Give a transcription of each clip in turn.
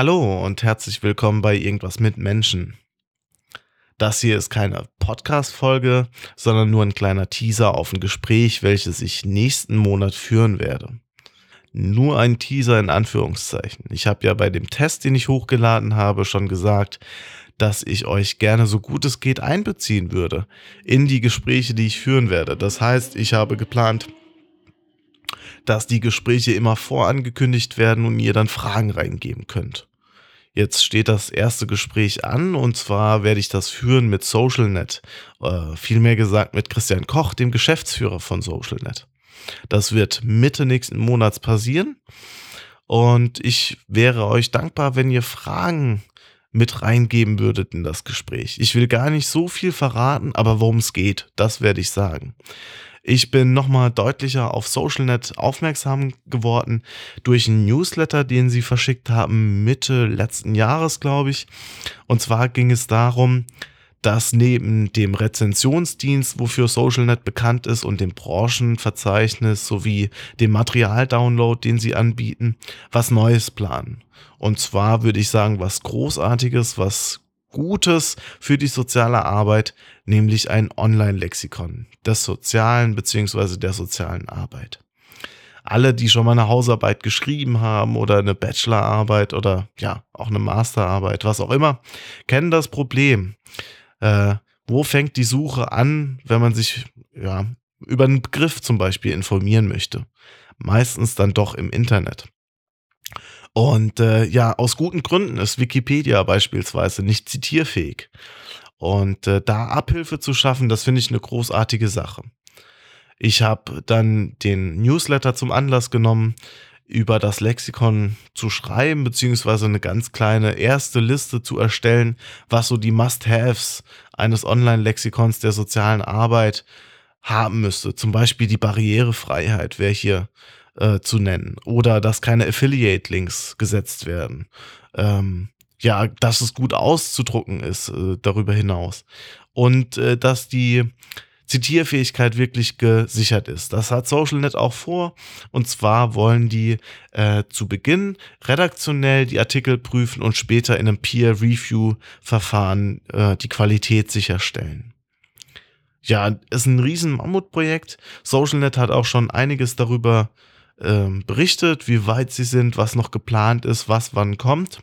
Hallo und herzlich willkommen bei Irgendwas mit Menschen. Das hier ist keine Podcast-Folge, sondern nur ein kleiner Teaser auf ein Gespräch, welches ich nächsten Monat führen werde. Nur ein Teaser in Anführungszeichen. Ich habe ja bei dem Test, den ich hochgeladen habe, schon gesagt, dass ich euch gerne so gut es geht einbeziehen würde in die Gespräche, die ich führen werde. Das heißt, ich habe geplant, dass die Gespräche immer vorangekündigt werden und ihr dann Fragen reingeben könnt. Jetzt steht das erste Gespräch an und zwar werde ich das führen mit SocialNet. Äh, vielmehr gesagt mit Christian Koch, dem Geschäftsführer von SocialNet. Das wird Mitte nächsten Monats passieren und ich wäre euch dankbar, wenn ihr Fragen mit reingeben würdet in das Gespräch. Ich will gar nicht so viel verraten, aber worum es geht, das werde ich sagen. Ich bin nochmal deutlicher auf SocialNet aufmerksam geworden durch einen Newsletter, den sie verschickt haben Mitte letzten Jahres, glaube ich. Und zwar ging es darum, dass neben dem Rezensionsdienst, wofür SocialNet bekannt ist, und dem Branchenverzeichnis sowie dem Materialdownload, den sie anbieten, was Neues planen. Und zwar würde ich sagen, was Großartiges, was Gutes für die soziale Arbeit, nämlich ein Online-Lexikon des sozialen beziehungsweise der sozialen Arbeit. Alle, die schon mal eine Hausarbeit geschrieben haben oder eine Bachelorarbeit oder ja, auch eine Masterarbeit, was auch immer, kennen das Problem. Äh, wo fängt die Suche an, wenn man sich ja, über einen Begriff zum Beispiel informieren möchte? Meistens dann doch im Internet. Und äh, ja, aus guten Gründen ist Wikipedia beispielsweise nicht zitierfähig. Und äh, da Abhilfe zu schaffen, das finde ich eine großartige Sache. Ich habe dann den Newsletter zum Anlass genommen, über das Lexikon zu schreiben, beziehungsweise eine ganz kleine erste Liste zu erstellen, was so die Must-Haves eines Online-Lexikons der sozialen Arbeit haben müsste. Zum Beispiel die Barrierefreiheit wäre hier äh, zu nennen. Oder dass keine Affiliate-Links gesetzt werden. Ähm, ja, dass es gut auszudrucken ist äh, darüber hinaus. Und äh, dass die Zitierfähigkeit wirklich gesichert ist. Das hat SocialNet auch vor. Und zwar wollen die äh, zu Beginn redaktionell die Artikel prüfen und später in einem Peer-Review-Verfahren äh, die Qualität sicherstellen. Ja, ist ein riesen Mammutprojekt. SocialNet hat auch schon einiges darüber ähm, berichtet, wie weit sie sind, was noch geplant ist, was wann kommt.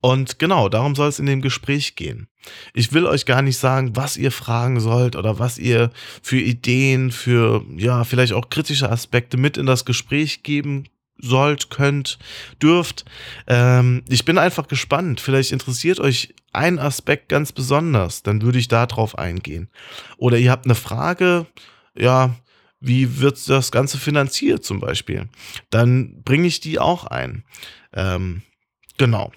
Und genau, darum soll es in dem Gespräch gehen. Ich will euch gar nicht sagen, was ihr fragen sollt oder was ihr für Ideen, für ja, vielleicht auch kritische Aspekte mit in das Gespräch geben sollt, könnt, dürft. Ähm, ich bin einfach gespannt. Vielleicht interessiert euch ein Aspekt ganz besonders, dann würde ich darauf eingehen. Oder ihr habt eine Frage, ja, wie wird das Ganze finanziert zum Beispiel? Dann bringe ich die auch ein. Ähm, genau.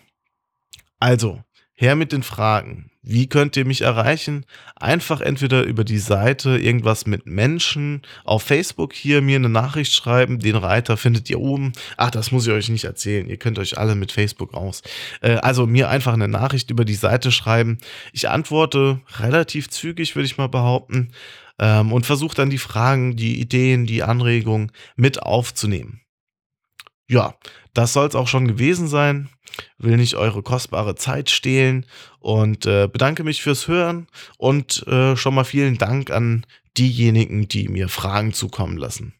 Also, her mit den Fragen. Wie könnt ihr mich erreichen? Einfach entweder über die Seite irgendwas mit Menschen auf Facebook hier mir eine Nachricht schreiben. Den Reiter findet ihr oben. Ach, das muss ich euch nicht erzählen. Ihr könnt euch alle mit Facebook aus. Äh, also mir einfach eine Nachricht über die Seite schreiben. Ich antworte relativ zügig, würde ich mal behaupten ähm, und versucht dann die Fragen, die Ideen, die Anregungen mit aufzunehmen. Ja, das soll es auch schon gewesen sein. Will nicht eure kostbare Zeit stehlen und äh, bedanke mich fürs Hören und äh, schon mal vielen Dank an diejenigen, die mir Fragen zukommen lassen.